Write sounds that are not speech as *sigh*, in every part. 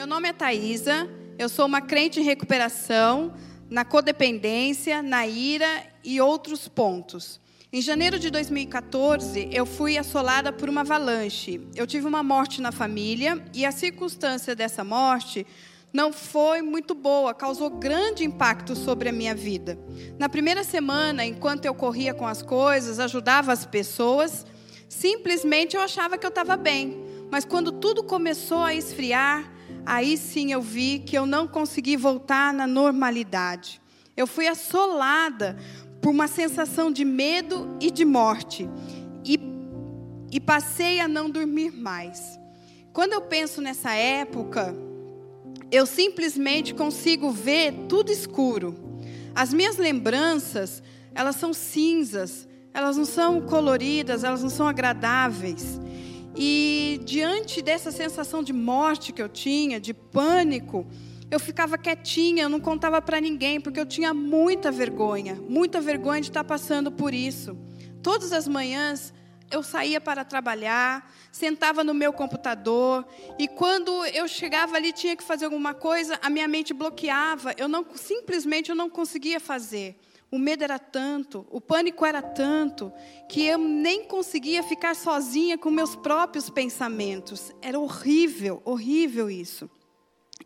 Meu nome é Thaisa, eu sou uma crente em recuperação, na codependência, na ira e outros pontos. Em janeiro de 2014, eu fui assolada por uma avalanche. Eu tive uma morte na família e a circunstância dessa morte não foi muito boa, causou grande impacto sobre a minha vida. Na primeira semana, enquanto eu corria com as coisas, ajudava as pessoas, simplesmente eu achava que eu estava bem. Mas quando tudo começou a esfriar, aí sim eu vi que eu não consegui voltar na normalidade. Eu fui assolada por uma sensação de medo e de morte. E, e passei a não dormir mais. Quando eu penso nessa época, eu simplesmente consigo ver tudo escuro. As minhas lembranças, elas são cinzas, elas não são coloridas, elas não são agradáveis. E diante dessa sensação de morte que eu tinha, de pânico, eu ficava quietinha, eu não contava para ninguém, porque eu tinha muita vergonha, muita vergonha de estar passando por isso. Todas as manhãs eu saía para trabalhar, sentava no meu computador, e quando eu chegava ali tinha que fazer alguma coisa, a minha mente bloqueava, eu não simplesmente eu não conseguia fazer. O medo era tanto, o pânico era tanto, que eu nem conseguia ficar sozinha com meus próprios pensamentos. Era horrível, horrível isso.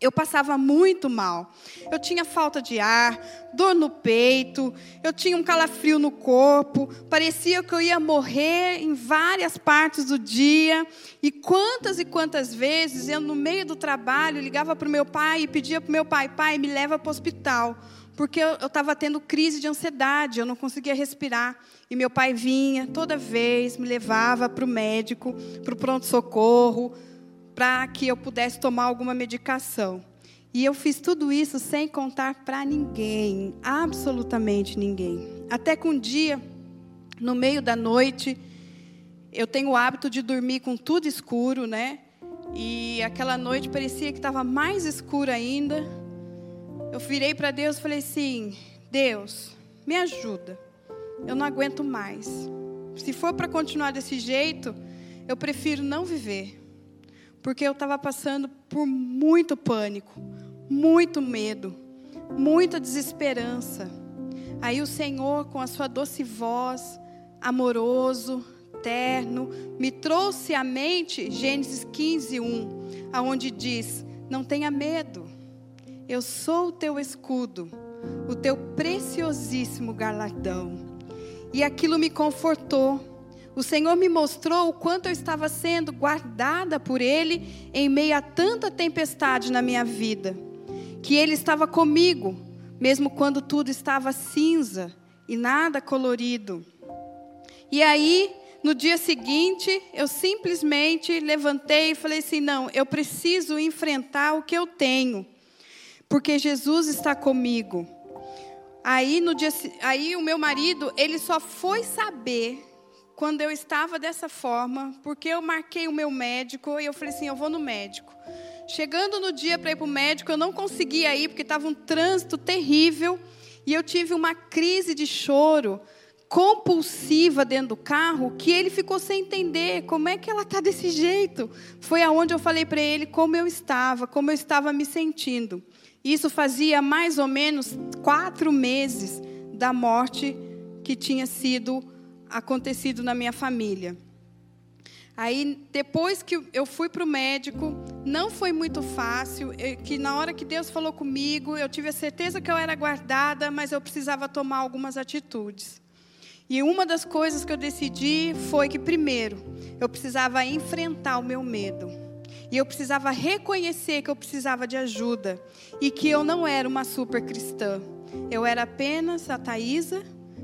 Eu passava muito mal. Eu tinha falta de ar, dor no peito, eu tinha um calafrio no corpo, parecia que eu ia morrer em várias partes do dia. E quantas e quantas vezes eu, no meio do trabalho, ligava para o meu pai e pedia para o meu pai: pai, me leva para o hospital porque eu estava tendo crise de ansiedade, eu não conseguia respirar. E meu pai vinha toda vez, me levava para o médico, para o pronto-socorro, para que eu pudesse tomar alguma medicação. E eu fiz tudo isso sem contar para ninguém, absolutamente ninguém. Até que um dia, no meio da noite, eu tenho o hábito de dormir com tudo escuro, né? E aquela noite parecia que estava mais escuro ainda eu virei para Deus e falei assim: Deus, me ajuda. Eu não aguento mais. Se for para continuar desse jeito, eu prefiro não viver. Porque eu estava passando por muito pânico, muito medo, muita desesperança. Aí o Senhor, com a sua doce voz, amoroso, terno, me trouxe à mente Gênesis 15, 1, aonde diz: Não tenha medo. Eu sou o teu escudo, o teu preciosíssimo galardão. E aquilo me confortou. O Senhor me mostrou o quanto eu estava sendo guardada por Ele em meio a tanta tempestade na minha vida. Que Ele estava comigo, mesmo quando tudo estava cinza e nada colorido. E aí, no dia seguinte, eu simplesmente levantei e falei assim: não, eu preciso enfrentar o que eu tenho porque Jesus está comigo. Aí no dia, aí o meu marido, ele só foi saber quando eu estava dessa forma, porque eu marquei o meu médico e eu falei assim, eu vou no médico. Chegando no dia para ir para o médico, eu não conseguia ir porque estava um trânsito terrível e eu tive uma crise de choro compulsiva dentro do carro que ele ficou sem entender como é que ela está desse jeito. Foi aonde eu falei para ele como eu estava, como eu estava me sentindo. Isso fazia mais ou menos quatro meses da morte que tinha sido acontecido na minha família. Aí, depois que eu fui para o médico, não foi muito fácil. Que na hora que Deus falou comigo, eu tive a certeza que eu era guardada, mas eu precisava tomar algumas atitudes. E uma das coisas que eu decidi foi que, primeiro, eu precisava enfrentar o meu medo. E eu precisava reconhecer que eu precisava de ajuda e que eu não era uma super cristã. Eu era apenas a Thaisa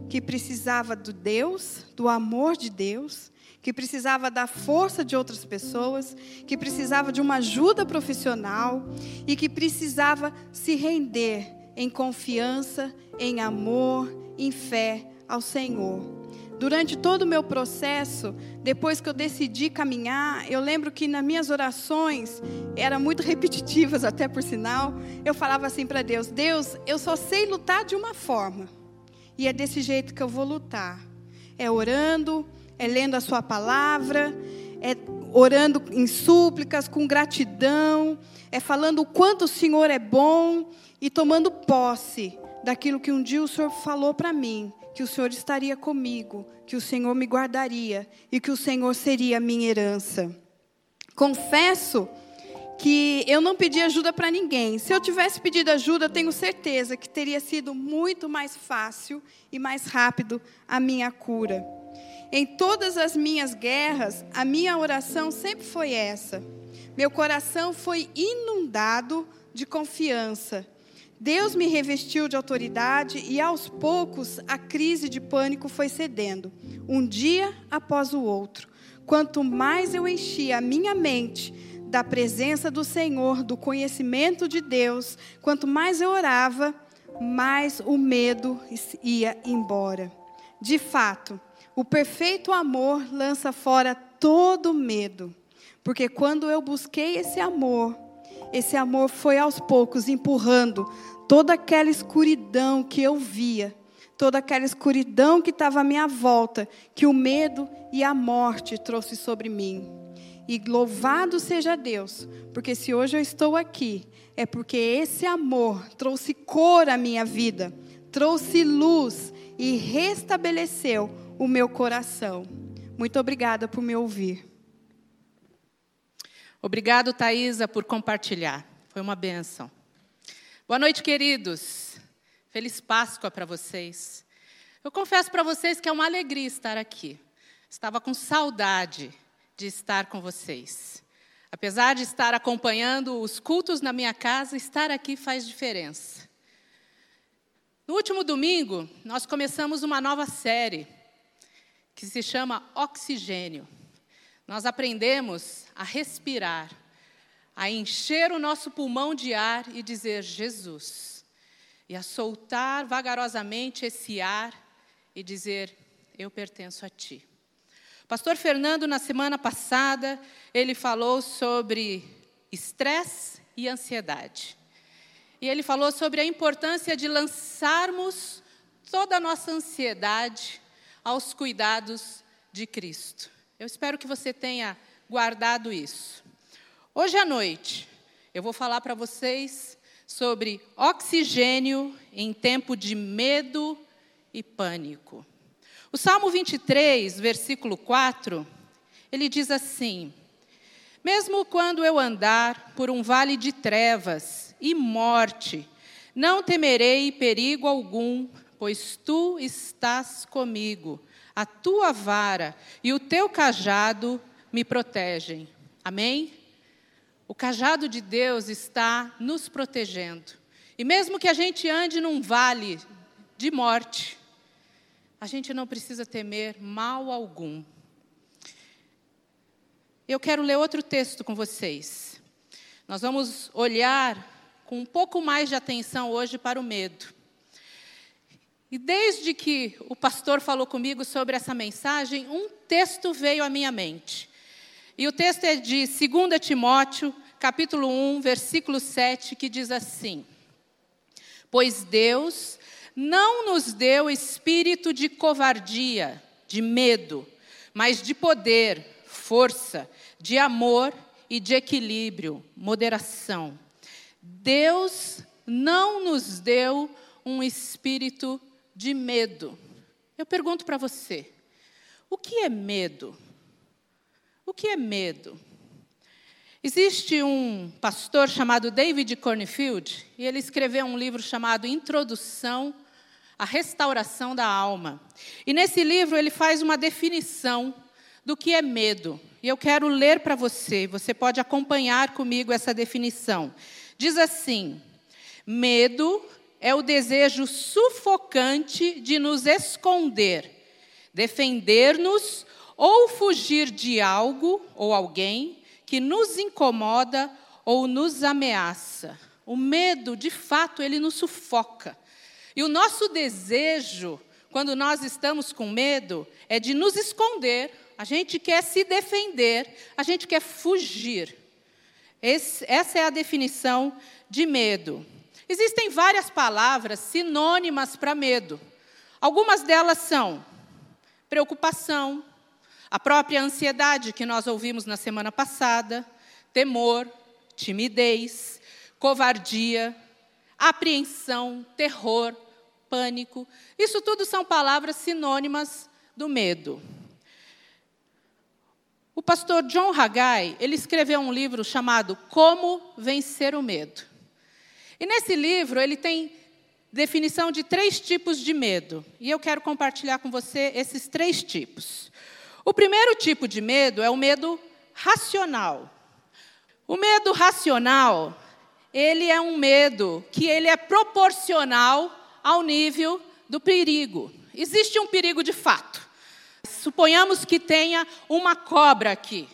que precisava do Deus, do amor de Deus, que precisava da força de outras pessoas, que precisava de uma ajuda profissional e que precisava se render em confiança, em amor, em fé ao Senhor. Durante todo o meu processo, depois que eu decidi caminhar, eu lembro que nas minhas orações, eram muito *laughs* repetitivas até por sinal, eu falava assim para Deus: Deus, eu só sei lutar de uma forma, e é desse jeito que eu vou lutar. É orando, é lendo a Sua palavra, é orando em súplicas, com gratidão, é falando o quanto o Senhor é bom e tomando posse daquilo que um dia o Senhor falou para mim, que o Senhor estaria comigo, que o Senhor me guardaria e que o Senhor seria minha herança. Confesso que eu não pedi ajuda para ninguém. Se eu tivesse pedido ajuda, tenho certeza que teria sido muito mais fácil e mais rápido a minha cura. Em todas as minhas guerras, a minha oração sempre foi essa. Meu coração foi inundado de confiança. Deus me revestiu de autoridade e aos poucos a crise de pânico foi cedendo, um dia após o outro. Quanto mais eu enchia a minha mente da presença do Senhor, do conhecimento de Deus, quanto mais eu orava, mais o medo ia embora. De fato, o perfeito amor lança fora todo medo. Porque quando eu busquei esse amor, esse amor foi aos poucos empurrando toda aquela escuridão que eu via, toda aquela escuridão que estava à minha volta, que o medo e a morte trouxe sobre mim. E louvado seja Deus, porque se hoje eu estou aqui, é porque esse amor trouxe cor à minha vida, trouxe luz e restabeleceu o meu coração. Muito obrigada por me ouvir. Obrigado, Thaisa, por compartilhar. Foi uma benção. Boa noite, queridos. Feliz Páscoa para vocês. Eu confesso para vocês que é uma alegria estar aqui. Estava com saudade de estar com vocês. Apesar de estar acompanhando os cultos na minha casa, estar aqui faz diferença. No último domingo, nós começamos uma nova série que se chama Oxigênio. Nós aprendemos a respirar, a encher o nosso pulmão de ar e dizer Jesus, e a soltar vagarosamente esse ar e dizer: Eu pertenço a Ti. Pastor Fernando, na semana passada, ele falou sobre estresse e ansiedade. E ele falou sobre a importância de lançarmos toda a nossa ansiedade aos cuidados de Cristo. Eu espero que você tenha guardado isso. Hoje à noite, eu vou falar para vocês sobre oxigênio em tempo de medo e pânico. O Salmo 23, versículo 4, ele diz assim: Mesmo quando eu andar por um vale de trevas e morte, não temerei perigo algum, pois tu estás comigo. A tua vara e o teu cajado me protegem. Amém? O cajado de Deus está nos protegendo. E mesmo que a gente ande num vale de morte, a gente não precisa temer mal algum. Eu quero ler outro texto com vocês. Nós vamos olhar com um pouco mais de atenção hoje para o medo. E desde que o pastor falou comigo sobre essa mensagem, um texto veio à minha mente. E o texto é de 2 Timóteo, capítulo 1, versículo 7, que diz assim: Pois Deus não nos deu espírito de covardia, de medo, mas de poder, força, de amor e de equilíbrio, moderação. Deus não nos deu um espírito de medo. Eu pergunto para você: o que é medo? O que é medo? Existe um pastor chamado David Cornfield, e ele escreveu um livro chamado Introdução à Restauração da Alma. E nesse livro ele faz uma definição do que é medo. E eu quero ler para você, você pode acompanhar comigo essa definição. Diz assim: medo é o desejo sufocante de nos esconder, defender-nos ou fugir de algo ou alguém que nos incomoda ou nos ameaça. O medo, de fato, ele nos sufoca. E o nosso desejo, quando nós estamos com medo, é de nos esconder, a gente quer se defender, a gente quer fugir. Esse, essa é a definição de medo. Existem várias palavras sinônimas para medo. Algumas delas são preocupação, A própria ansiedade que nós ouvimos na semana passada, temor, timidez, covardia, apreensão, terror, pânico. Isso tudo são palavras sinônimas do medo. O pastor John Haggai, ele escreveu um livro chamado Como Vencer o Medo. E nesse livro ele tem definição de três tipos de medo. E eu quero compartilhar com você esses três tipos. O primeiro tipo de medo é o medo racional. O medo racional, ele é um medo que ele é proporcional ao nível do perigo. Existe um perigo de fato. Suponhamos que tenha uma cobra aqui.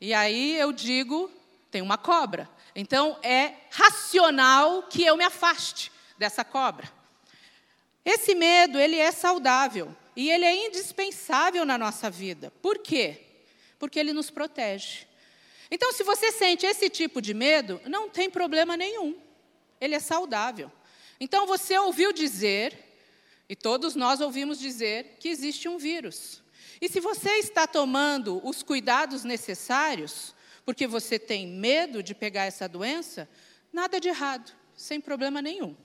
E aí eu digo, tem uma cobra. Então é racional que eu me afaste dessa cobra. Esse medo, ele é saudável e ele é indispensável na nossa vida. Por quê? Porque ele nos protege. Então, se você sente esse tipo de medo, não tem problema nenhum. Ele é saudável. Então, você ouviu dizer, e todos nós ouvimos dizer, que existe um vírus. E se você está tomando os cuidados necessários, porque você tem medo de pegar essa doença, nada de errado, sem problema nenhum.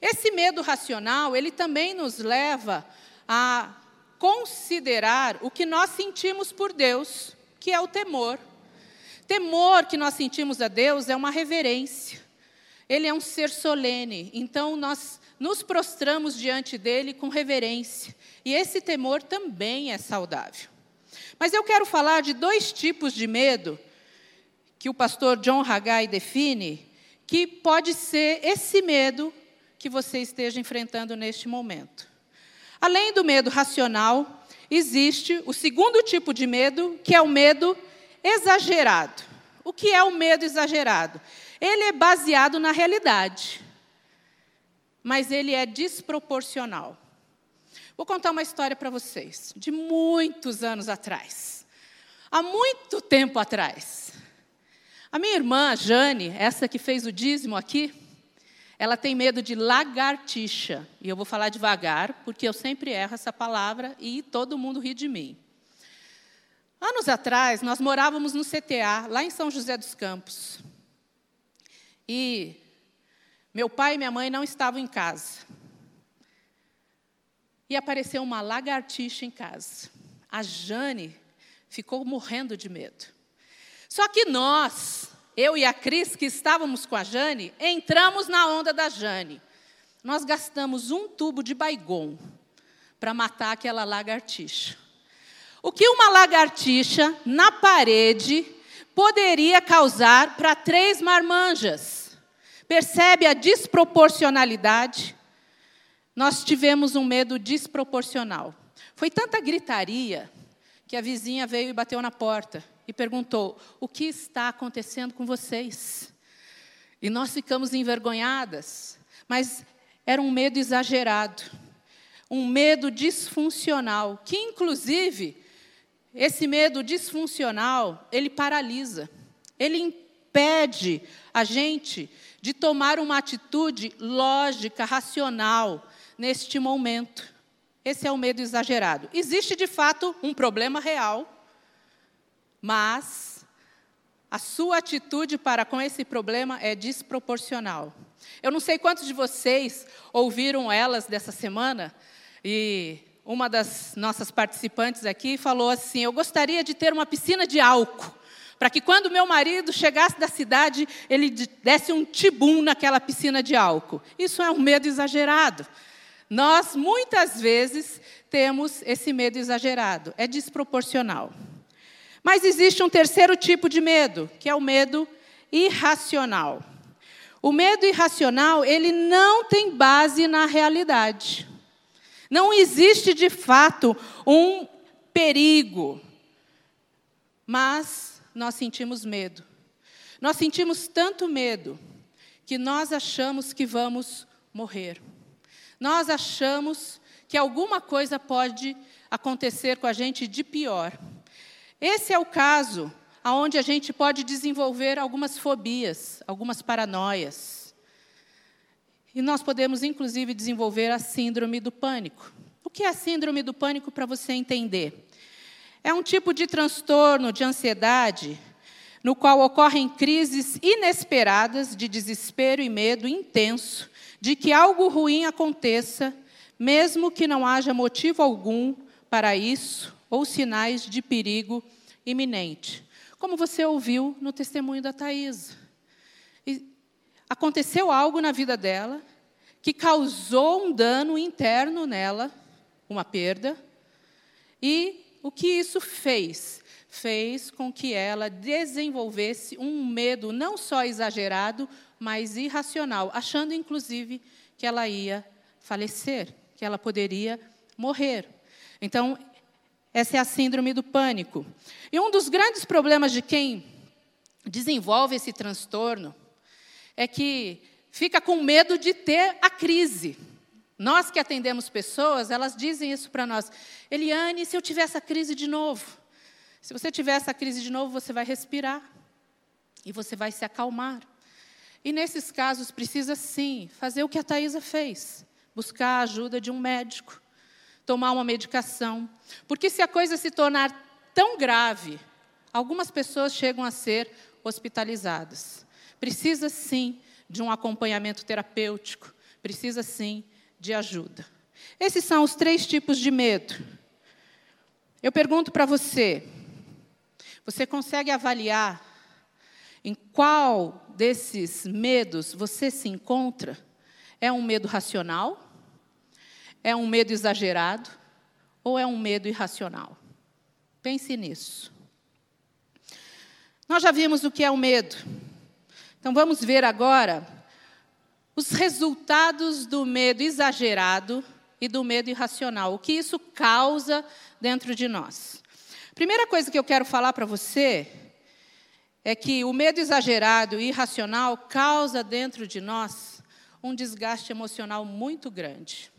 Esse medo racional, ele também nos leva a considerar o que nós sentimos por Deus, que é o temor. Temor que nós sentimos a Deus é uma reverência. Ele é um ser solene, então nós nos prostramos diante dele com reverência. E esse temor também é saudável. Mas eu quero falar de dois tipos de medo que o pastor John Haggai define, que pode ser esse medo que você esteja enfrentando neste momento. Além do medo racional, existe o segundo tipo de medo, que é o medo exagerado. O que é o medo exagerado? Ele é baseado na realidade, mas ele é desproporcional. Vou contar uma história para vocês, de muitos anos atrás. Há muito tempo atrás. A minha irmã, Jane, essa que fez o dízimo aqui, ela tem medo de lagartixa. E eu vou falar devagar, porque eu sempre erro essa palavra e todo mundo ri de mim. Anos atrás, nós morávamos no CTA, lá em São José dos Campos. E meu pai e minha mãe não estavam em casa. E apareceu uma lagartixa em casa. A Jane ficou morrendo de medo. Só que nós, eu e a Cris, que estávamos com a Jane, entramos na onda da Jane. Nós gastamos um tubo de baigon para matar aquela lagartixa. O que uma lagartixa na parede poderia causar para três marmanjas. Percebe a desproporcionalidade? Nós tivemos um medo desproporcional. Foi tanta gritaria que a vizinha veio e bateu na porta e perguntou: O que está acontecendo com vocês? E nós ficamos envergonhadas, mas era um medo exagerado, um medo disfuncional, que inclusive esse medo disfuncional, ele paralisa. Ele impede a gente de tomar uma atitude lógica, racional neste momento. Esse é o medo exagerado. Existe de fato um problema real, mas a sua atitude para com esse problema é desproporcional. Eu não sei quantos de vocês ouviram elas dessa semana e uma das nossas participantes aqui falou assim: Eu gostaria de ter uma piscina de álcool, para que quando meu marido chegasse da cidade, ele desse um tibum naquela piscina de álcool. Isso é um medo exagerado. Nós, muitas vezes, temos esse medo exagerado, é desproporcional. Mas existe um terceiro tipo de medo, que é o medo irracional. O medo irracional, ele não tem base na realidade. Não existe de fato um perigo, mas nós sentimos medo. Nós sentimos tanto medo que nós achamos que vamos morrer. Nós achamos que alguma coisa pode acontecer com a gente de pior. Esse é o caso onde a gente pode desenvolver algumas fobias, algumas paranoias. E nós podemos, inclusive, desenvolver a síndrome do pânico. O que é a síndrome do pânico para você entender? É um tipo de transtorno de ansiedade no qual ocorrem crises inesperadas de desespero e medo intenso de que algo ruim aconteça, mesmo que não haja motivo algum para isso ou sinais de perigo iminente. Como você ouviu no testemunho da Thais. Aconteceu algo na vida dela que causou um dano interno nela, uma perda, e o que isso fez? Fez com que ela desenvolvesse um medo não só exagerado, mas irracional, achando inclusive que ela ia falecer, que ela poderia morrer. Então, essa é a síndrome do pânico. E um dos grandes problemas de quem desenvolve esse transtorno é que fica com medo de ter a crise. Nós que atendemos pessoas, elas dizem isso para nós. Eliane, se eu tiver essa crise de novo? Se você tiver essa crise de novo, você vai respirar e você vai se acalmar. E nesses casos precisa sim fazer o que a Thaisa fez, buscar a ajuda de um médico, tomar uma medicação. Porque se a coisa se tornar tão grave, algumas pessoas chegam a ser hospitalizadas. Precisa sim de um acompanhamento terapêutico, precisa sim de ajuda. Esses são os três tipos de medo. Eu pergunto para você: você consegue avaliar em qual desses medos você se encontra? É um medo racional? É um medo exagerado? Ou é um medo irracional? Pense nisso. Nós já vimos o que é o medo. Então vamos ver agora os resultados do medo exagerado e do medo irracional, o que isso causa dentro de nós. Primeira coisa que eu quero falar para você é que o medo exagerado e irracional causa dentro de nós um desgaste emocional muito grande.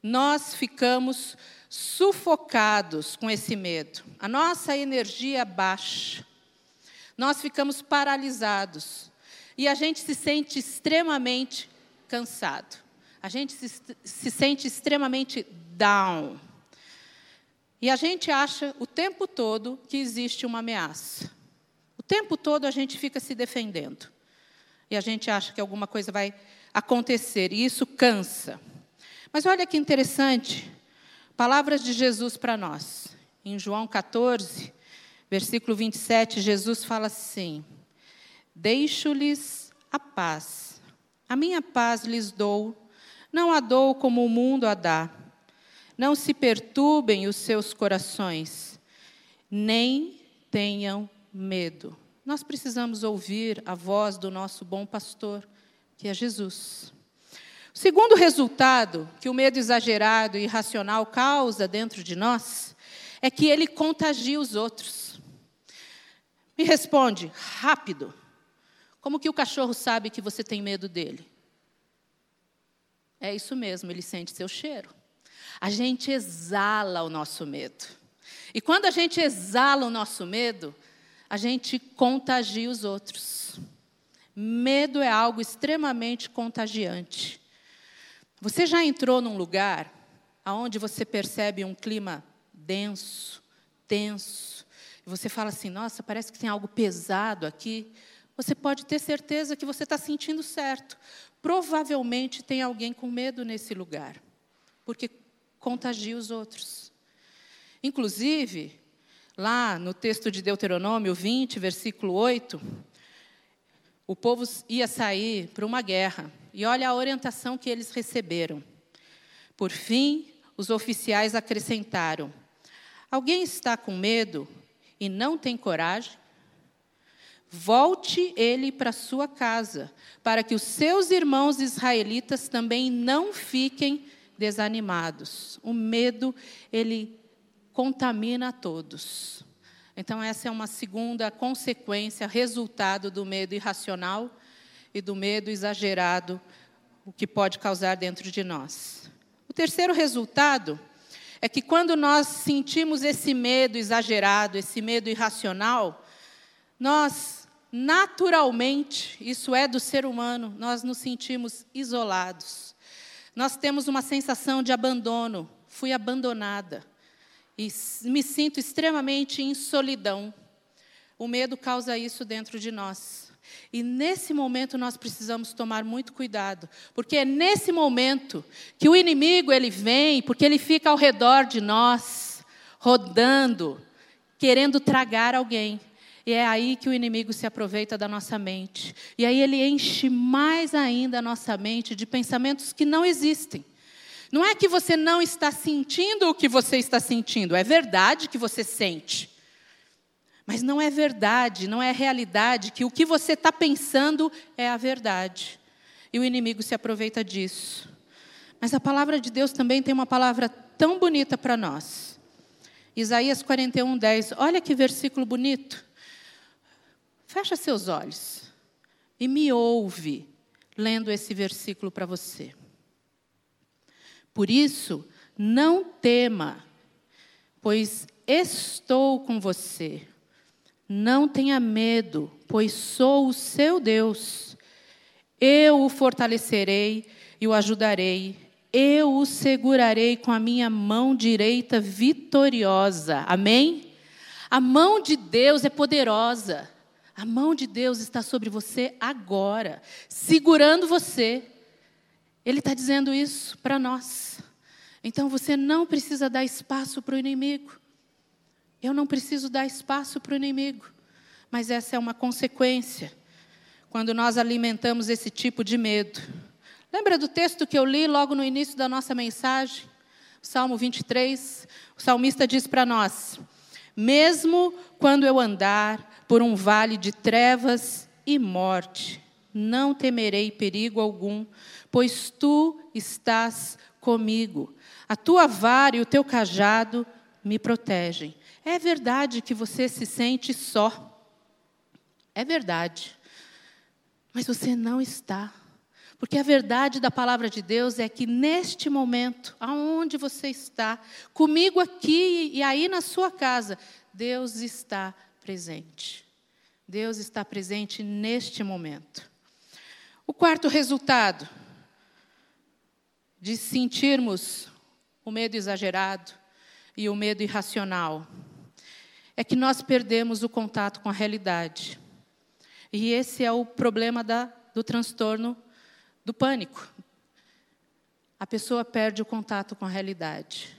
Nós ficamos sufocados com esse medo. A nossa energia baixa. Nós ficamos paralisados e a gente se sente extremamente cansado. A gente se, se sente extremamente down. E a gente acha o tempo todo que existe uma ameaça. Tempo todo a gente fica se defendendo. E a gente acha que alguma coisa vai acontecer, e isso cansa. Mas olha que interessante, palavras de Jesus para nós. Em João 14, versículo 27, Jesus fala assim: Deixo-lhes a paz. A minha paz lhes dou, não a dou como o mundo a dá. Não se perturbem os seus corações, nem tenham medo. Nós precisamos ouvir a voz do nosso bom pastor, que é Jesus. O segundo resultado que o medo exagerado e irracional causa dentro de nós é que ele contagia os outros. Me responde rápido. Como que o cachorro sabe que você tem medo dele? É isso mesmo, ele sente seu cheiro. A gente exala o nosso medo. E quando a gente exala o nosso medo, a gente contagia os outros. Medo é algo extremamente contagiante. Você já entrou num lugar onde você percebe um clima denso, tenso, e você fala assim: nossa, parece que tem algo pesado aqui você pode ter certeza que você está sentindo certo. Provavelmente tem alguém com medo nesse lugar, porque contagia os outros. Inclusive, lá no texto de Deuteronômio 20, versículo 8, o povo ia sair para uma guerra. E olha a orientação que eles receberam. Por fim, os oficiais acrescentaram: Alguém está com medo e não tem coragem? Volte ele para sua casa, para que os seus irmãos israelitas também não fiquem desanimados. O medo, ele contamina a todos. Então, essa é uma segunda consequência, resultado do medo irracional e do medo exagerado, o que pode causar dentro de nós. O terceiro resultado é que quando nós sentimos esse medo exagerado, esse medo irracional, nós naturalmente, isso é do ser humano, nós nos sentimos isolados. Nós temos uma sensação de abandono, fui abandonada e me sinto extremamente em solidão. O medo causa isso dentro de nós. E nesse momento nós precisamos tomar muito cuidado, porque é nesse momento que o inimigo ele vem, porque ele fica ao redor de nós, rodando, querendo tragar alguém. E é aí que o inimigo se aproveita da nossa mente. E aí ele enche mais ainda a nossa mente de pensamentos que não existem. Não é que você não está sentindo o que você está sentindo, é verdade que você sente. Mas não é verdade, não é realidade que o que você está pensando é a verdade. E o inimigo se aproveita disso. Mas a palavra de Deus também tem uma palavra tão bonita para nós. Isaías 41, 10. Olha que versículo bonito. Fecha seus olhos e me ouve lendo esse versículo para você. Por isso, não tema, pois estou com você. Não tenha medo, pois sou o seu Deus. Eu o fortalecerei e o ajudarei. Eu o segurarei com a minha mão direita vitoriosa. Amém? A mão de Deus é poderosa. A mão de Deus está sobre você agora, segurando você. Ele está dizendo isso para nós. Então você não precisa dar espaço para o inimigo. Eu não preciso dar espaço para o inimigo. Mas essa é uma consequência quando nós alimentamos esse tipo de medo. Lembra do texto que eu li logo no início da nossa mensagem? Salmo 23. O salmista diz para nós: Mesmo quando eu andar por um vale de trevas e morte, não temerei perigo algum, pois tu estás comigo. A tua vara e o teu cajado me protegem. É verdade que você se sente só. É verdade. Mas você não está. Porque a verdade da palavra de Deus é que neste momento, aonde você está, comigo aqui e aí na sua casa, Deus está presente. Deus está presente neste momento. O quarto resultado de sentirmos o medo exagerado e o medo irracional é que nós perdemos o contato com a realidade. E esse é o problema da, do transtorno do pânico. A pessoa perde o contato com a realidade.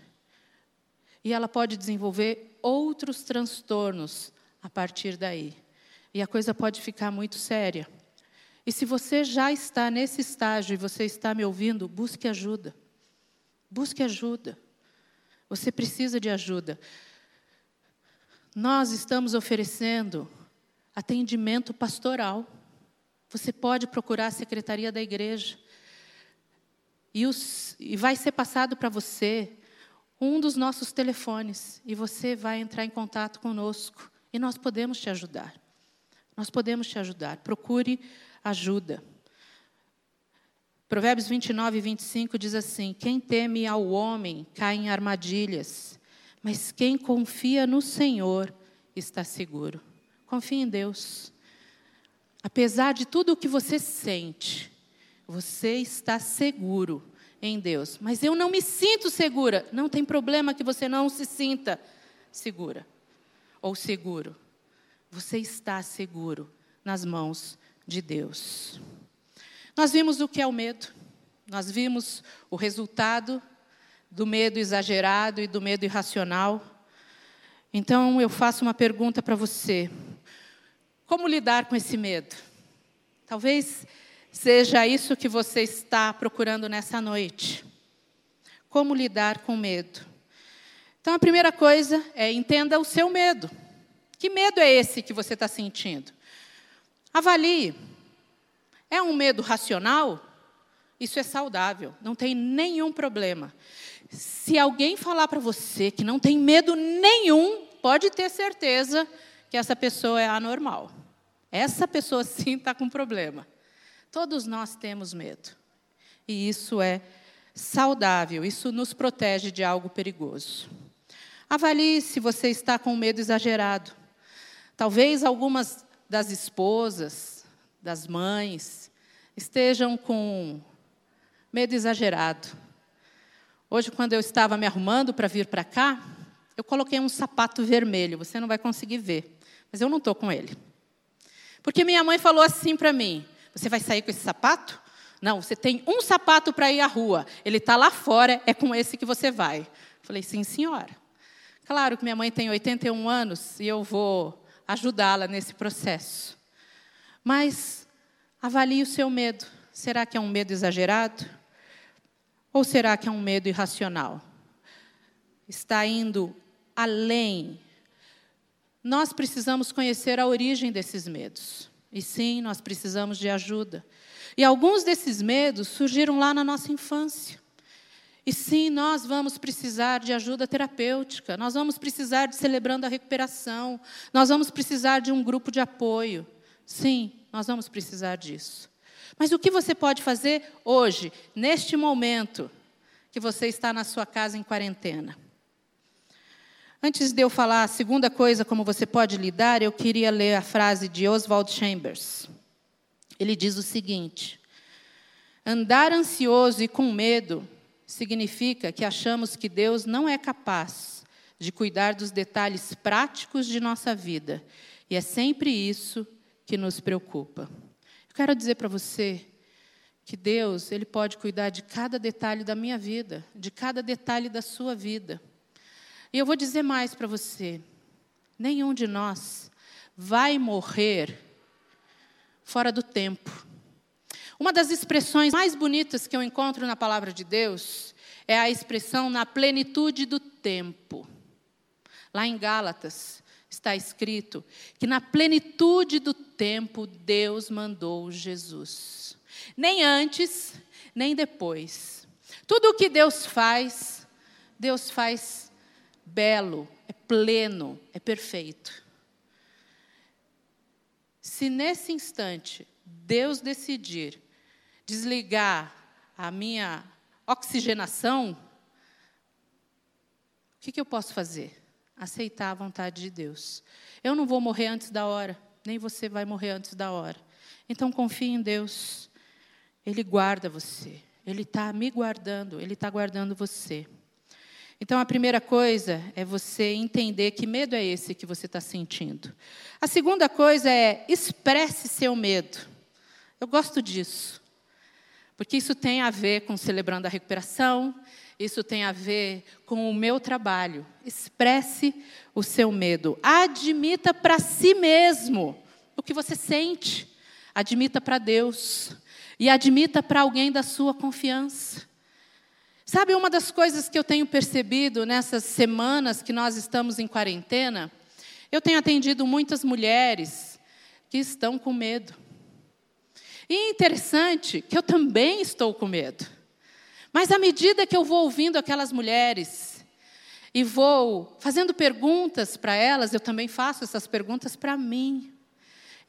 E ela pode desenvolver outros transtornos a partir daí. E a coisa pode ficar muito séria. E se você já está nesse estágio e você está me ouvindo, busque ajuda. Busque ajuda. Você precisa de ajuda. Nós estamos oferecendo atendimento pastoral. Você pode procurar a secretaria da igreja. E, os, e vai ser passado para você um dos nossos telefones. E você vai entrar em contato conosco. E nós podemos te ajudar. Nós podemos te ajudar. Procure ajuda. Provérbios 29 e 25 diz assim: Quem teme ao homem cai em armadilhas, mas quem confia no Senhor está seguro. Confie em Deus. Apesar de tudo o que você sente, você está seguro em Deus. Mas eu não me sinto segura. Não tem problema que você não se sinta segura ou seguro. Você está seguro nas mãos de Deus. Nós vimos o que é o medo, nós vimos o resultado do medo exagerado e do medo irracional. Então eu faço uma pergunta para você: como lidar com esse medo? Talvez seja isso que você está procurando nessa noite. Como lidar com medo? Então a primeira coisa é entenda o seu medo. Que medo é esse que você está sentindo? Avalie. É um medo racional? Isso é saudável, não tem nenhum problema. Se alguém falar para você que não tem medo nenhum, pode ter certeza que essa pessoa é anormal. Essa pessoa *laughs* sim está com problema. Todos nós temos medo. E isso é saudável, isso nos protege de algo perigoso. Avalie se você está com medo exagerado. Talvez algumas das esposas, das mães, estejam com medo exagerado. Hoje, quando eu estava me arrumando para vir para cá, eu coloquei um sapato vermelho. Você não vai conseguir ver, mas eu não estou com ele. Porque minha mãe falou assim para mim: Você vai sair com esse sapato? Não, você tem um sapato para ir à rua. Ele está lá fora, é com esse que você vai. Falei: Sim, senhora. Claro que minha mãe tem 81 anos e eu vou ajudá-la nesse processo. Mas avalie o seu medo. Será que é um medo exagerado? Ou será que é um medo irracional? Está indo além. Nós precisamos conhecer a origem desses medos. E sim, nós precisamos de ajuda. E alguns desses medos surgiram lá na nossa infância. E sim, nós vamos precisar de ajuda terapêutica, nós vamos precisar de celebrando a recuperação, nós vamos precisar de um grupo de apoio. Sim, nós vamos precisar disso. Mas o que você pode fazer hoje, neste momento que você está na sua casa em quarentena? Antes de eu falar a segunda coisa, como você pode lidar, eu queria ler a frase de Oswald Chambers. Ele diz o seguinte: Andar ansioso e com medo significa que achamos que Deus não é capaz de cuidar dos detalhes práticos de nossa vida, e é sempre isso que nos preocupa. Eu quero dizer para você que Deus, ele pode cuidar de cada detalhe da minha vida, de cada detalhe da sua vida. E eu vou dizer mais para você: nenhum de nós vai morrer fora do tempo. Uma das expressões mais bonitas que eu encontro na palavra de Deus é a expressão na plenitude do tempo. Lá em Gálatas está escrito que na plenitude do tempo Deus mandou Jesus. Nem antes, nem depois. Tudo o que Deus faz, Deus faz belo, é pleno, é perfeito. Se nesse instante Deus decidir desligar a minha oxigenação, o que, que eu posso fazer? Aceitar a vontade de Deus. Eu não vou morrer antes da hora, nem você vai morrer antes da hora. Então confie em Deus. Ele guarda você. Ele está me guardando, Ele está guardando você. Então, a primeira coisa é você entender que medo é esse que você está sentindo. A segunda coisa é expresse seu medo. Eu gosto disso, porque isso tem a ver com celebrando a recuperação, isso tem a ver com o meu trabalho. Expresse o seu medo. Admita para si mesmo o que você sente. Admita para Deus. E admita para alguém da sua confiança. Sabe, uma das coisas que eu tenho percebido nessas semanas que nós estamos em quarentena, eu tenho atendido muitas mulheres que estão com medo. E é interessante que eu também estou com medo. Mas à medida que eu vou ouvindo aquelas mulheres e vou fazendo perguntas para elas, eu também faço essas perguntas para mim.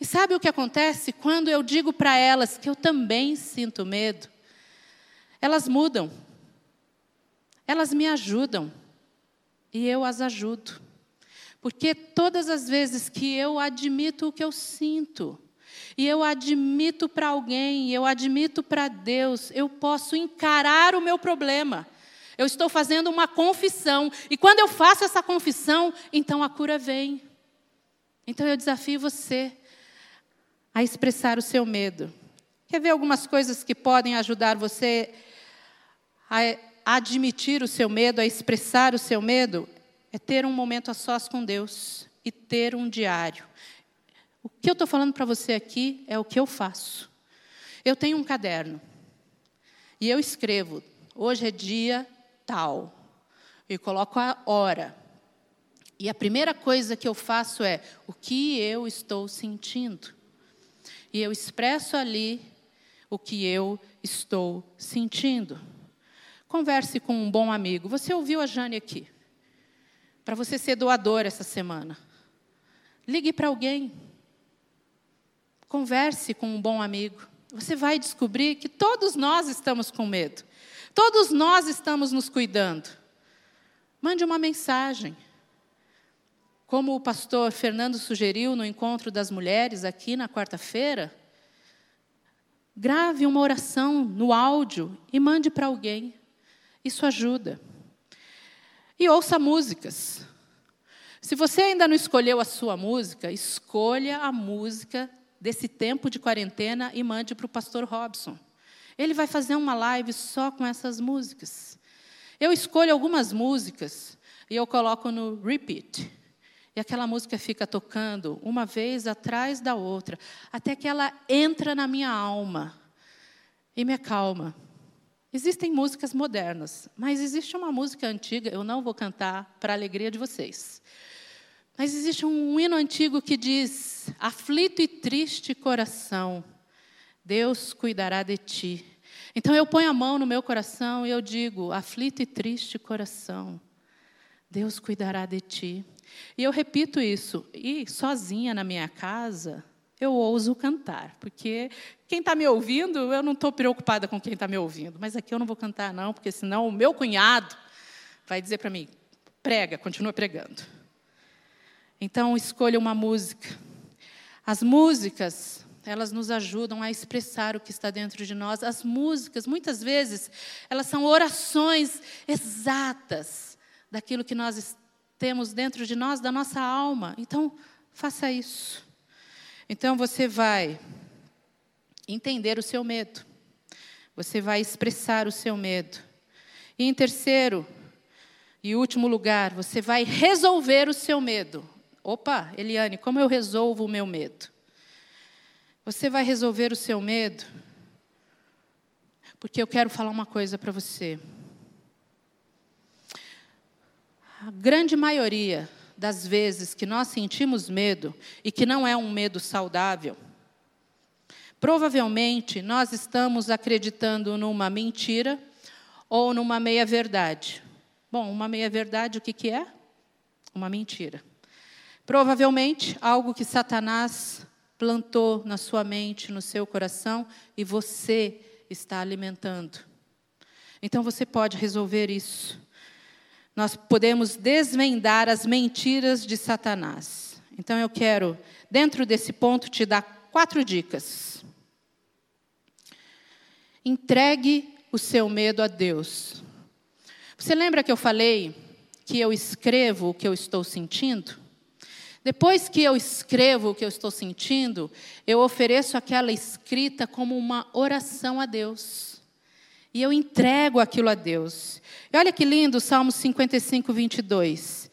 E sabe o que acontece quando eu digo para elas que eu também sinto medo? Elas mudam elas me ajudam e eu as ajudo. Porque todas as vezes que eu admito o que eu sinto, e eu admito para alguém, eu admito para Deus, eu posso encarar o meu problema. Eu estou fazendo uma confissão, e quando eu faço essa confissão, então a cura vem. Então eu desafio você a expressar o seu medo. Quer ver algumas coisas que podem ajudar você a admitir o seu medo, a expressar o seu medo, é ter um momento a sós com Deus e ter um diário. O que eu estou falando para você aqui é o que eu faço. Eu tenho um caderno e eu escrevo, hoje é dia tal, e coloco a hora. E a primeira coisa que eu faço é o que eu estou sentindo. E eu expresso ali o que eu estou sentindo. Converse com um bom amigo. Você ouviu a Jane aqui? Para você ser doador essa semana. Ligue para alguém. Converse com um bom amigo. Você vai descobrir que todos nós estamos com medo. Todos nós estamos nos cuidando. Mande uma mensagem. Como o pastor Fernando sugeriu no encontro das mulheres aqui na quarta-feira, grave uma oração no áudio e mande para alguém. Isso ajuda. E ouça músicas. Se você ainda não escolheu a sua música, escolha a música desse tempo de quarentena e mande para o pastor Robson. Ele vai fazer uma live só com essas músicas. Eu escolho algumas músicas e eu coloco no repeat. E aquela música fica tocando uma vez atrás da outra, até que ela entra na minha alma e me acalma. Existem músicas modernas, mas existe uma música antiga, eu não vou cantar para a alegria de vocês. Mas existe um hino antigo que diz: Aflito e triste coração, Deus cuidará de ti. Então eu ponho a mão no meu coração e eu digo: Aflito e triste coração, Deus cuidará de ti. E eu repito isso, e sozinha na minha casa, eu ouso cantar, porque quem está me ouvindo, eu não estou preocupada com quem está me ouvindo, mas aqui eu não vou cantar, não, porque senão o meu cunhado vai dizer para mim: prega, continua pregando. Então, escolha uma música. As músicas, elas nos ajudam a expressar o que está dentro de nós. As músicas, muitas vezes, elas são orações exatas daquilo que nós temos dentro de nós, da nossa alma. Então, faça isso. Então, você vai entender o seu medo. Você vai expressar o seu medo. E em terceiro e último lugar, você vai resolver o seu medo. Opa, Eliane, como eu resolvo o meu medo? Você vai resolver o seu medo? Porque eu quero falar uma coisa para você. A grande maioria das vezes que nós sentimos medo, e que não é um medo saudável, provavelmente nós estamos acreditando numa mentira ou numa meia-verdade. Bom, uma meia-verdade, o que, que é? Uma mentira. Provavelmente algo que Satanás plantou na sua mente, no seu coração, e você está alimentando. Então você pode resolver isso. Nós podemos desvendar as mentiras de Satanás. Então eu quero, dentro desse ponto, te dar quatro dicas. Entregue o seu medo a Deus. Você lembra que eu falei que eu escrevo o que eu estou sentindo? Depois que eu escrevo o que eu estou sentindo, eu ofereço aquela escrita como uma oração a Deus. E eu entrego aquilo a Deus. E olha que lindo, Salmo 55, 22.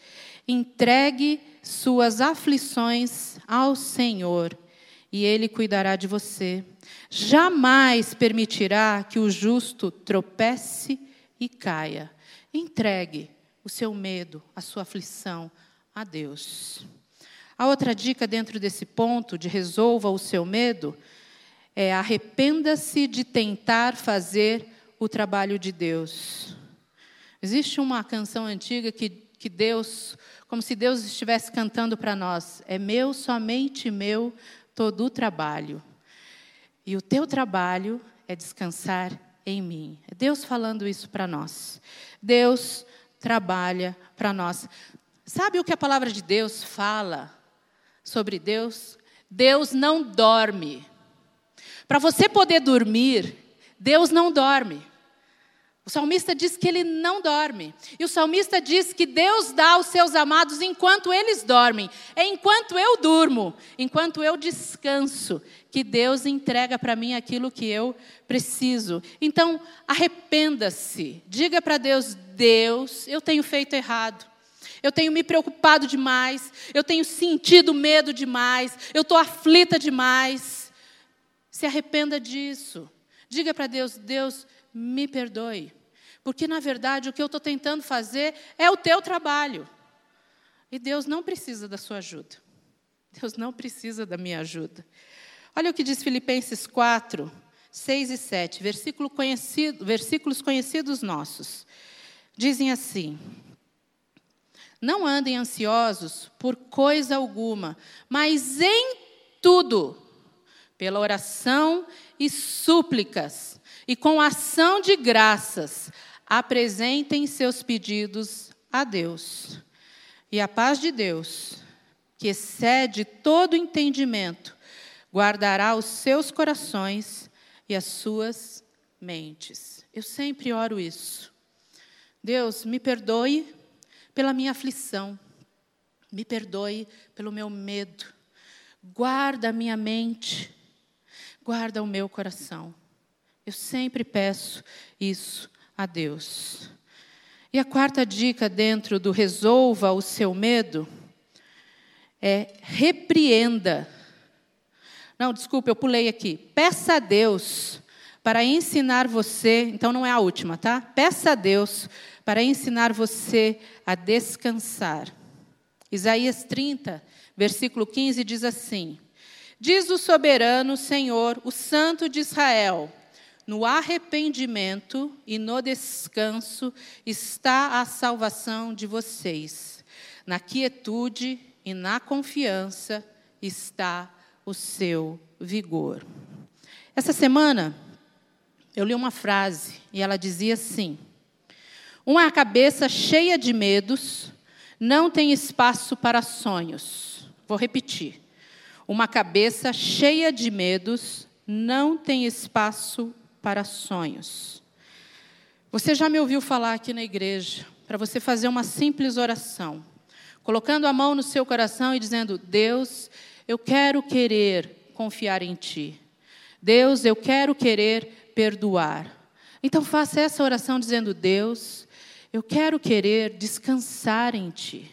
Entregue suas aflições ao Senhor, e Ele cuidará de você. Jamais permitirá que o justo tropece e caia. Entregue o seu medo, a sua aflição a Deus. A outra dica dentro desse ponto de resolva o seu medo é arrependa-se de tentar fazer o trabalho de Deus. Existe uma canção antiga que, que Deus, como se Deus estivesse cantando para nós: é meu, somente meu, todo o trabalho. E o teu trabalho é descansar em mim. É Deus falando isso para nós. Deus trabalha para nós. Sabe o que a palavra de Deus fala sobre Deus, Deus não dorme. Para você poder dormir, Deus não dorme. O salmista diz que ele não dorme. E o salmista diz que Deus dá aos seus amados enquanto eles dormem. É enquanto eu durmo, enquanto eu descanso, que Deus entrega para mim aquilo que eu preciso. Então, arrependa-se. Diga para Deus: Deus, eu tenho feito errado. Eu tenho me preocupado demais, eu tenho sentido medo demais, eu estou aflita demais. Se arrependa disso. Diga para Deus: Deus, me perdoe. Porque, na verdade, o que eu estou tentando fazer é o teu trabalho. E Deus não precisa da sua ajuda. Deus não precisa da minha ajuda. Olha o que diz Filipenses 4, 6 e 7, versículo conhecido, versículos conhecidos nossos. Dizem assim: não andem ansiosos por coisa alguma, mas em tudo, pela oração e súplicas, e com ação de graças, apresentem seus pedidos a Deus. E a paz de Deus, que excede todo entendimento, guardará os seus corações e as suas mentes. Eu sempre oro isso. Deus, me perdoe pela minha aflição, me perdoe pelo meu medo, guarda a minha mente, guarda o meu coração. Eu sempre peço isso a Deus. E a quarta dica dentro do resolva o seu medo é repreenda. Não, desculpa, eu pulei aqui. Peça a Deus para ensinar você, então não é a última, tá? Peça a Deus para ensinar você a descansar. Isaías 30, versículo 15 diz assim: Diz o soberano Senhor, o Santo de Israel: no arrependimento e no descanso está a salvação de vocês. Na quietude e na confiança está o seu vigor. Essa semana, eu li uma frase e ela dizia assim: Uma cabeça cheia de medos não tem espaço para sonhos. Vou repetir. Uma cabeça cheia de medos não tem espaço para sonhos. Você já me ouviu falar aqui na igreja para você fazer uma simples oração, colocando a mão no seu coração e dizendo: Deus, eu quero querer confiar em Ti. Deus, eu quero querer perdoar. Então faça essa oração dizendo: Deus, eu quero querer descansar em Ti,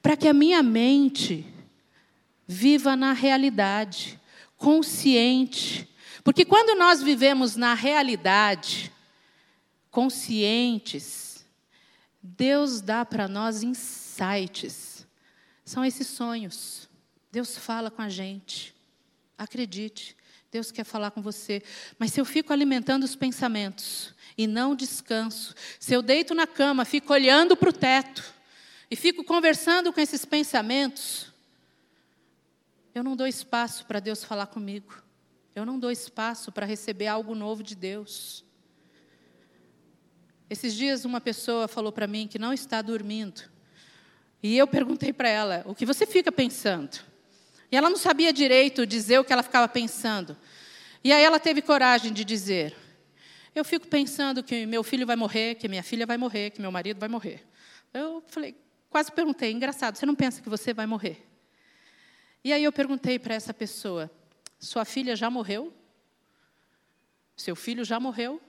para que a minha mente viva na realidade, consciente porque quando nós vivemos na realidade, conscientes, Deus dá para nós insights. São esses sonhos. Deus fala com a gente. Acredite, Deus quer falar com você. Mas se eu fico alimentando os pensamentos e não descanso, se eu deito na cama, fico olhando para o teto e fico conversando com esses pensamentos, eu não dou espaço para Deus falar comigo. Eu não dou espaço para receber algo novo de Deus. Esses dias uma pessoa falou para mim que não está dormindo. E eu perguntei para ela: "O que você fica pensando?" E ela não sabia direito dizer o que ela ficava pensando. E aí ela teve coragem de dizer: "Eu fico pensando que meu filho vai morrer, que minha filha vai morrer, que meu marido vai morrer." Eu falei, quase perguntei: "Engraçado, você não pensa que você vai morrer?" E aí eu perguntei para essa pessoa: sua filha já morreu? Seu filho já morreu?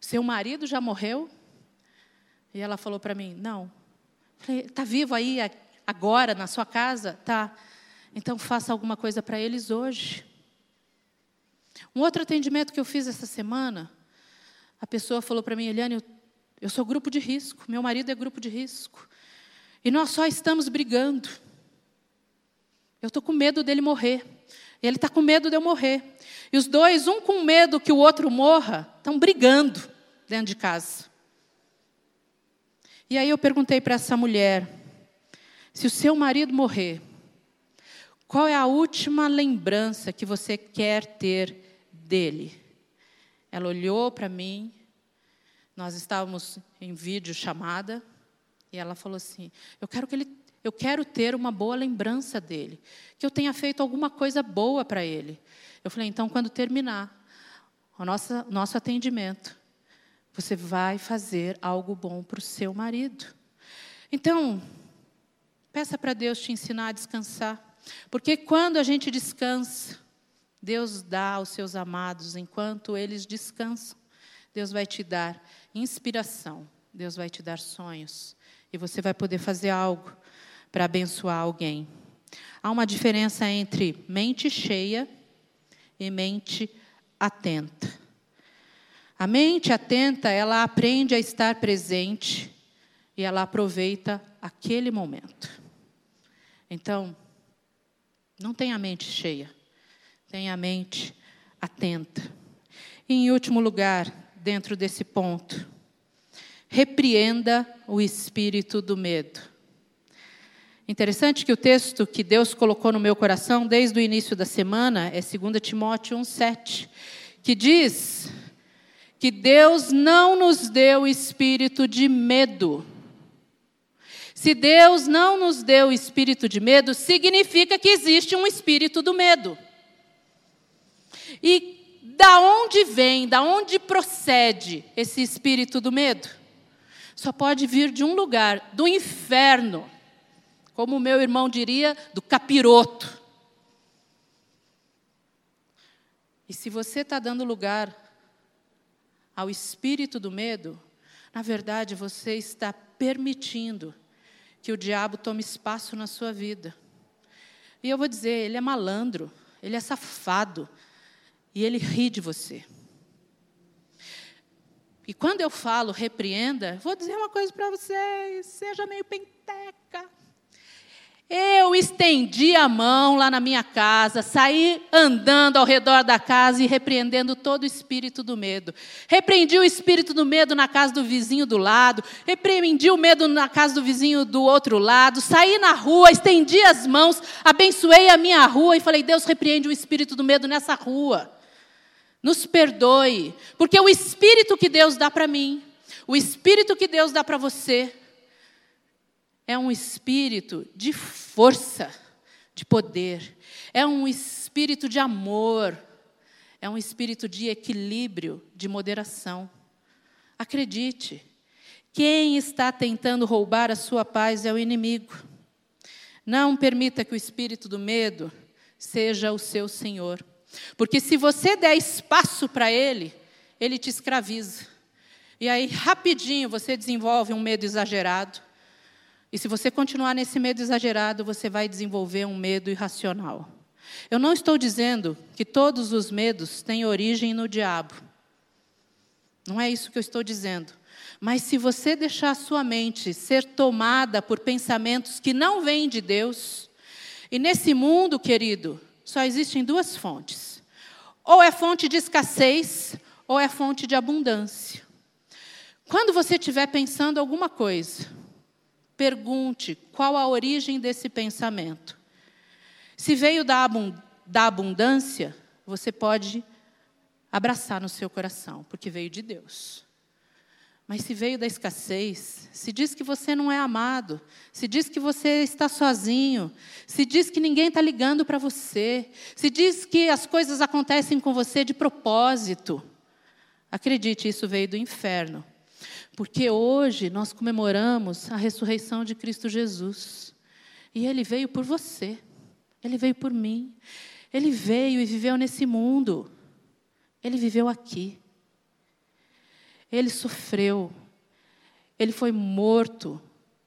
Seu marido já morreu? E ela falou para mim: Não. Está vivo aí agora na sua casa? Tá. Então faça alguma coisa para eles hoje. Um outro atendimento que eu fiz essa semana, a pessoa falou para mim, Eliane, eu, eu sou grupo de risco, meu marido é grupo de risco. E nós só estamos brigando. Eu estou com medo dele morrer. Ele está com medo de eu morrer. E os dois, um com medo que o outro morra, estão brigando dentro de casa. E aí eu perguntei para essa mulher: se o seu marido morrer, qual é a última lembrança que você quer ter dele? Ela olhou para mim, nós estávamos em vídeo chamada, e ela falou assim: Eu quero que ele eu quero ter uma boa lembrança dele, que eu tenha feito alguma coisa boa para ele. Eu falei, então, quando terminar o nosso, nosso atendimento, você vai fazer algo bom para o seu marido. Então, peça para Deus te ensinar a descansar, porque quando a gente descansa, Deus dá aos seus amados enquanto eles descansam. Deus vai te dar inspiração, Deus vai te dar sonhos, e você vai poder fazer algo para abençoar alguém. Há uma diferença entre mente cheia e mente atenta. A mente atenta, ela aprende a estar presente e ela aproveita aquele momento. Então, não tenha a mente cheia, tenha a mente atenta. E, em último lugar, dentro desse ponto, repreenda o espírito do medo. Interessante que o texto que Deus colocou no meu coração desde o início da semana é 2 Timóteo 1,7, que diz que Deus não nos deu espírito de medo. Se Deus não nos deu espírito de medo, significa que existe um espírito do medo. E da onde vem, da onde procede esse espírito do medo? só pode vir de um lugar, do inferno. Como o meu irmão diria, do capiroto. E se você está dando lugar ao espírito do medo, na verdade você está permitindo que o diabo tome espaço na sua vida. E eu vou dizer, ele é malandro, ele é safado, e ele ri de você. E quando eu falo repreenda, vou dizer uma coisa para vocês: seja meio penteca. Eu estendi a mão lá na minha casa, saí andando ao redor da casa e repreendendo todo o espírito do medo. Repreendi o espírito do medo na casa do vizinho do lado, repreendi o medo na casa do vizinho do outro lado, saí na rua, estendi as mãos, abençoei a minha rua e falei: Deus, repreende o espírito do medo nessa rua. Nos perdoe, porque o espírito que Deus dá para mim, o espírito que Deus dá para você, é um espírito de força, de poder, é um espírito de amor, é um espírito de equilíbrio, de moderação. Acredite, quem está tentando roubar a sua paz é o inimigo. Não permita que o espírito do medo seja o seu senhor. Porque se você der espaço para ele, ele te escraviza. E aí, rapidinho, você desenvolve um medo exagerado. E se você continuar nesse medo exagerado, você vai desenvolver um medo irracional. Eu não estou dizendo que todos os medos têm origem no diabo. Não é isso que eu estou dizendo. Mas se você deixar a sua mente ser tomada por pensamentos que não vêm de Deus, e nesse mundo, querido, só existem duas fontes. Ou é fonte de escassez, ou é fonte de abundância. Quando você estiver pensando alguma coisa, pergunte qual a origem desse pensamento. Se veio da, abundância, você pode abraçar no seu coração, porque veio de Deus. Mas se veio da escassez, se diz que você não é amado, se diz que você está sozinho, se diz que ninguém está ligando para você, se diz que as coisas acontecem com você de propósito, acredite, isso veio do inferno. Porque hoje nós comemoramos a ressurreição de Cristo Jesus. E ele veio por você, ele veio por mim, ele veio e viveu nesse mundo, ele viveu aqui. Ele sofreu, ele foi morto,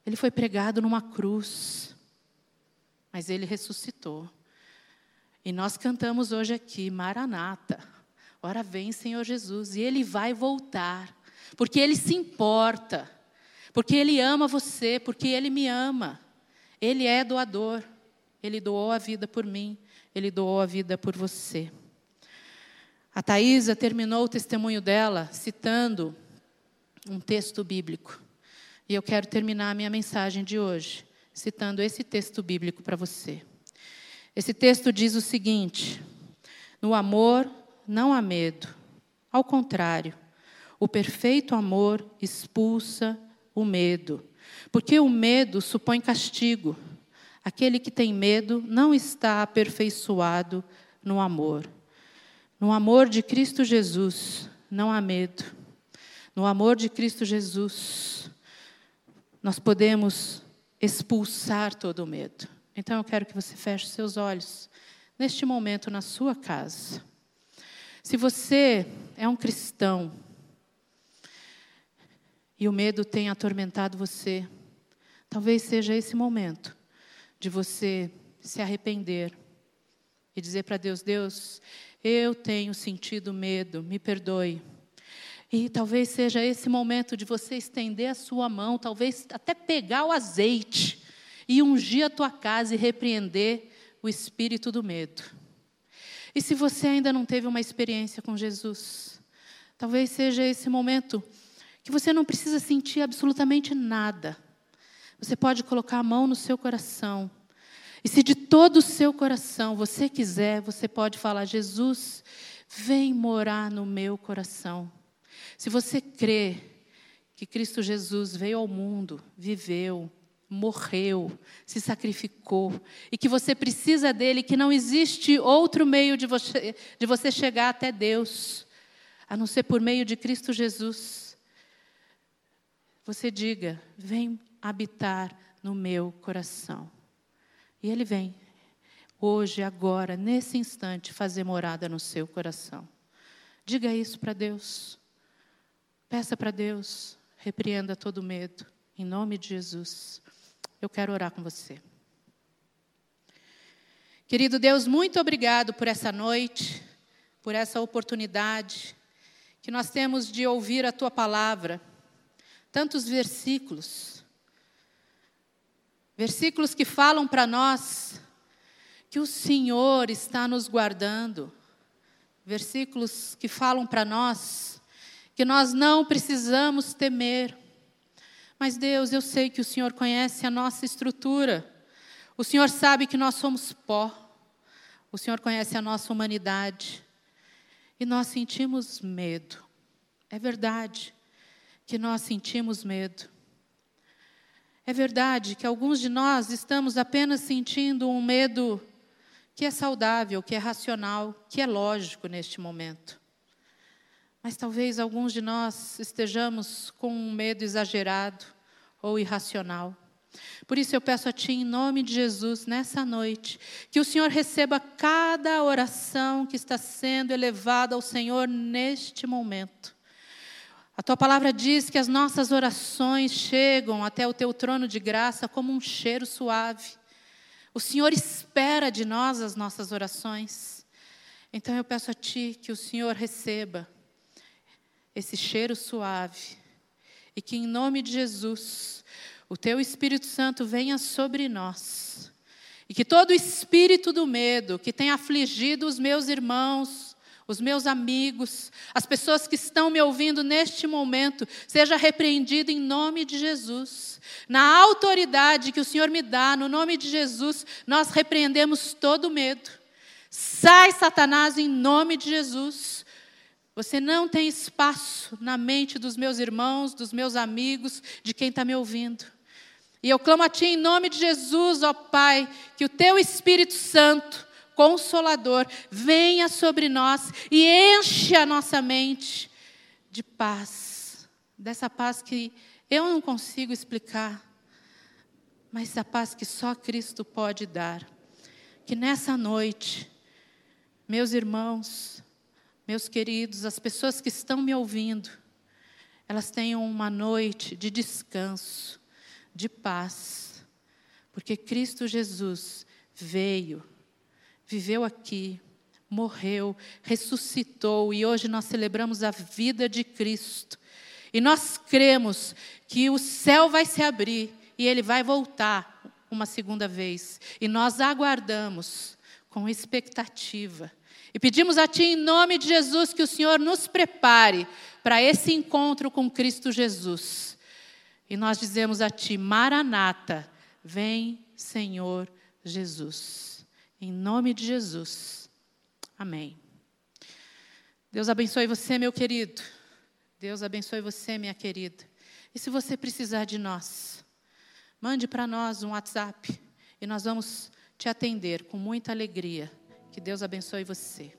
ele foi pregado numa cruz, mas ele ressuscitou. E nós cantamos hoje aqui, Maranata, ora vem Senhor Jesus, e ele vai voltar, porque ele se importa, porque ele ama você, porque ele me ama. Ele é doador, ele doou a vida por mim, ele doou a vida por você. A Thaisa terminou o testemunho dela citando um texto bíblico. E eu quero terminar a minha mensagem de hoje citando esse texto bíblico para você. Esse texto diz o seguinte: No amor não há medo. Ao contrário, o perfeito amor expulsa o medo, porque o medo supõe castigo. Aquele que tem medo não está aperfeiçoado no amor. No amor de Cristo Jesus não há medo. No amor de Cristo Jesus, nós podemos expulsar todo o medo. Então eu quero que você feche seus olhos neste momento na sua casa. Se você é um cristão e o medo tem atormentado você, talvez seja esse momento de você se arrepender e dizer para Deus: Deus, eu tenho sentido medo, me perdoe. E talvez seja esse momento de você estender a sua mão, talvez até pegar o azeite e ungir a tua casa e repreender o espírito do medo. E se você ainda não teve uma experiência com Jesus, talvez seja esse momento que você não precisa sentir absolutamente nada. Você pode colocar a mão no seu coração e se de todo o seu coração você quiser, você pode falar: Jesus, vem morar no meu coração. Se você crê que Cristo Jesus veio ao mundo, viveu, morreu, se sacrificou e que você precisa dele, que não existe outro meio de você, de você chegar até Deus, a não ser por meio de Cristo Jesus. Você diga: Vem habitar no meu coração. E Ele vem, hoje, agora, nesse instante, fazer morada no seu coração. Diga isso para Deus. Peça para Deus, repreenda todo medo, em nome de Jesus. Eu quero orar com você. Querido Deus, muito obrigado por essa noite, por essa oportunidade que nós temos de ouvir a tua palavra. Tantos versículos, versículos que falam para nós que o Senhor está nos guardando, versículos que falam para nós que nós não precisamos temer. Mas Deus, eu sei que o Senhor conhece a nossa estrutura. O Senhor sabe que nós somos pó. O Senhor conhece a nossa humanidade. E nós sentimos medo. É verdade que nós sentimos medo. É verdade que alguns de nós estamos apenas sentindo um medo que é saudável, que é racional, que é lógico neste momento. Mas talvez alguns de nós estejamos com um medo exagerado ou irracional. Por isso eu peço a Ti, em nome de Jesus, nessa noite, que o Senhor receba cada oração que está sendo elevada ao Senhor neste momento. A Tua palavra diz que as nossas orações chegam até o Teu trono de graça como um cheiro suave. O Senhor espera de nós as nossas orações. Então eu peço a Ti que o Senhor receba esse cheiro suave e que, em nome de Jesus, o teu Espírito Santo venha sobre nós. E que todo espírito do medo que tem afligido os meus irmãos, os meus amigos, as pessoas que estão me ouvindo neste momento, seja repreendido em nome de Jesus. Na autoridade que o Senhor me dá, no nome de Jesus, nós repreendemos todo medo. Sai, Satanás, em nome de Jesus. Você não tem espaço na mente dos meus irmãos, dos meus amigos, de quem está me ouvindo. E eu clamo a Ti em nome de Jesus, ó Pai, que o Teu Espírito Santo, Consolador, venha sobre nós e enche a nossa mente de paz, dessa paz que eu não consigo explicar, mas a paz que só Cristo pode dar. Que nessa noite, meus irmãos, meus queridos, as pessoas que estão me ouvindo, elas tenham uma noite de descanso de paz, porque Cristo Jesus veio, viveu aqui, morreu, ressuscitou e hoje nós celebramos a vida de Cristo. E nós cremos que o céu vai se abrir e ele vai voltar uma segunda vez. E nós aguardamos com expectativa. E pedimos a Ti, em nome de Jesus, que o Senhor nos prepare para esse encontro com Cristo Jesus. E nós dizemos a Ti, Maranata, vem Senhor Jesus. Em nome de Jesus. Amém. Deus abençoe você, meu querido. Deus abençoe você, minha querida. E se você precisar de nós, mande para nós um WhatsApp e nós vamos te atender com muita alegria. Que Deus abençoe você.